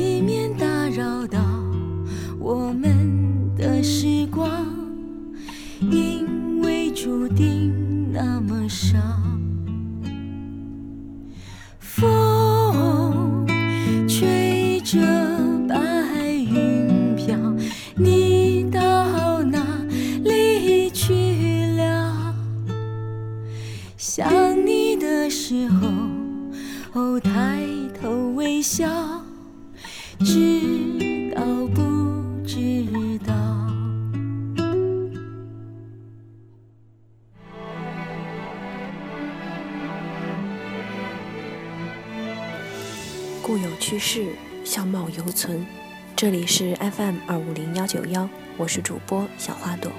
以免打扰到我们的时光，因为注定那么少。风吹着白云飘，你到哪里去了？想你的时候，哦，抬头微笑，知道不知道？故有去世，相貌犹存。这里是 FM 二五零幺九幺，我是主播小花朵。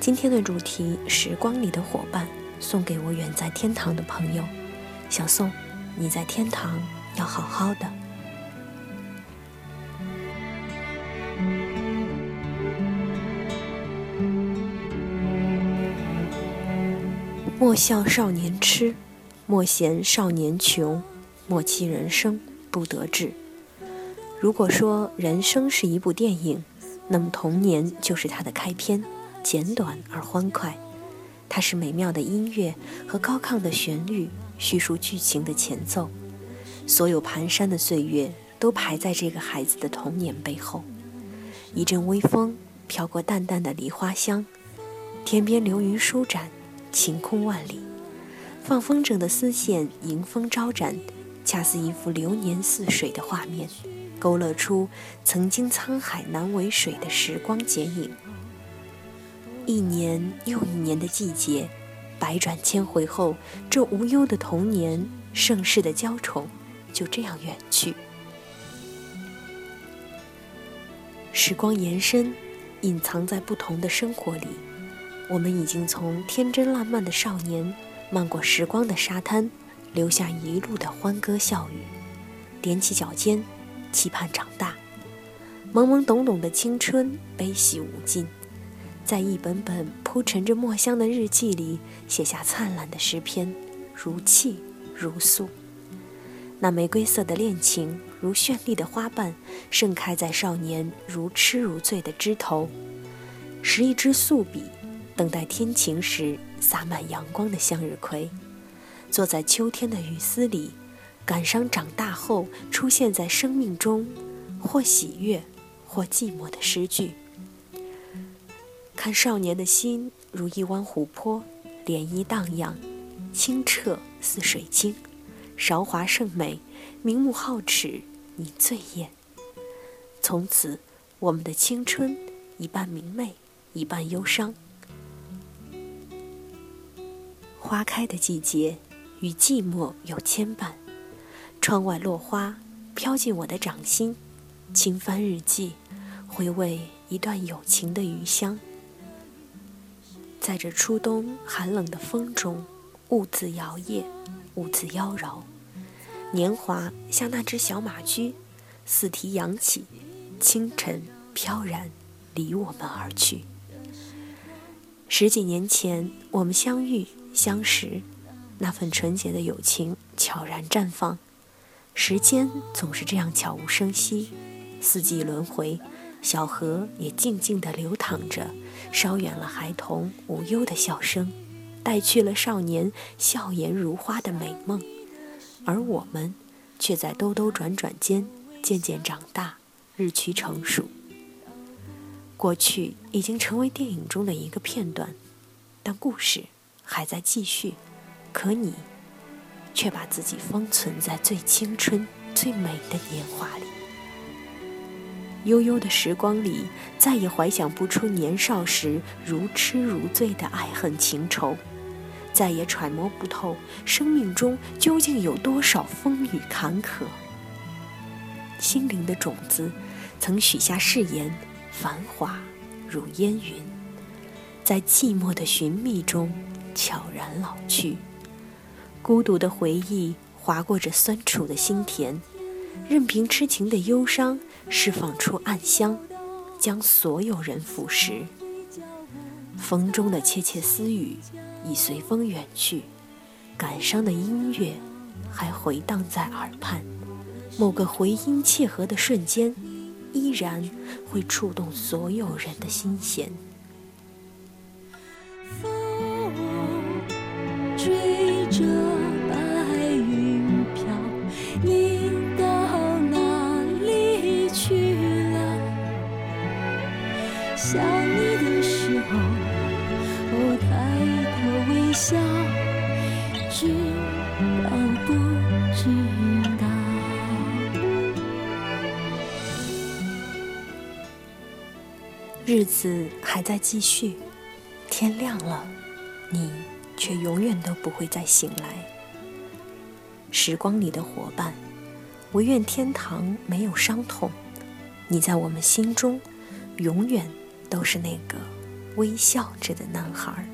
今天的主题《时光里的伙伴》，送给我远在天堂的朋友。小宋，你在天堂要好好的。莫笑少年痴，莫嫌少年穷，莫欺人生不得志。如果说人生是一部电影，那么童年就是它的开篇，简短而欢快。它是美妙的音乐和高亢的旋律，叙述剧情的前奏。所有蹒跚的岁月都排在这个孩子的童年背后。一阵微风飘过淡淡的梨花香，天边流云舒展，晴空万里。放风筝的丝线迎风招展，恰似一幅流年似水的画面，勾勒出曾经沧海难为水的时光剪影。一年又一年的季节，百转千回后，这无忧的童年，盛世的娇宠，就这样远去。时光延伸，隐藏在不同的生活里，我们已经从天真烂漫的少年，漫过时光的沙滩，留下一路的欢歌笑语，踮起脚尖，期盼长大。懵懵懂懂的青春，悲喜无尽。在一本本铺陈着墨香的日记里，写下灿烂的诗篇，如泣如诉。那玫瑰色的恋情，如绚丽的花瓣，盛开在少年如痴如醉的枝头。拾一支素笔，等待天晴时洒满阳光的向日葵。坐在秋天的雨丝里，感伤长大后出现在生命中，或喜悦，或寂寞的诗句。看少年的心如一湾湖泊，涟漪荡漾，清澈似水晶，韶华甚美，明目皓齿，你最艳。从此，我们的青春一半明媚，一半忧伤。花开的季节，与寂寞有牵绊。窗外落花飘进我的掌心，轻翻日记，回味一段友情的余香。在这初冬寒冷的风中，兀自摇曳，兀自妖娆。年华像那只小马驹，四蹄扬起，清晨飘然离我们而去。十几年前，我们相遇相识，那份纯洁的友情悄然绽放。时间总是这样悄无声息，四季轮回。小河也静静地流淌着，捎远了孩童无忧的笑声，带去了少年笑颜如花的美梦，而我们却在兜兜转转间渐渐长大，日趋成熟。过去已经成为电影中的一个片段，但故事还在继续，可你却把自己封存在最青春、最美的年华里。悠悠的时光里，再也怀想不出年少时如痴如醉的爱恨情仇，再也揣摩不透生命中究竟有多少风雨坎坷。心灵的种子，曾许下誓言，繁华如烟云，在寂寞的寻觅中悄然老去。孤独的回忆划过这酸楚的心田，任凭痴情的忧伤。释放出暗香，将所有人腐蚀。风中的窃窃私语已随风远去，感伤的音乐还回荡在耳畔。某个回音切合的瞬间，依然会触动所有人的心弦。风追着白云飘，你到哪里去了？想你的时候，我抬头微笑，知道不知道？日子还在继续，天亮了，你却永远都不会再醒来。时光里的伙伴，唯愿天堂没有伤痛。你在我们心中，永远都是那个微笑着的男孩。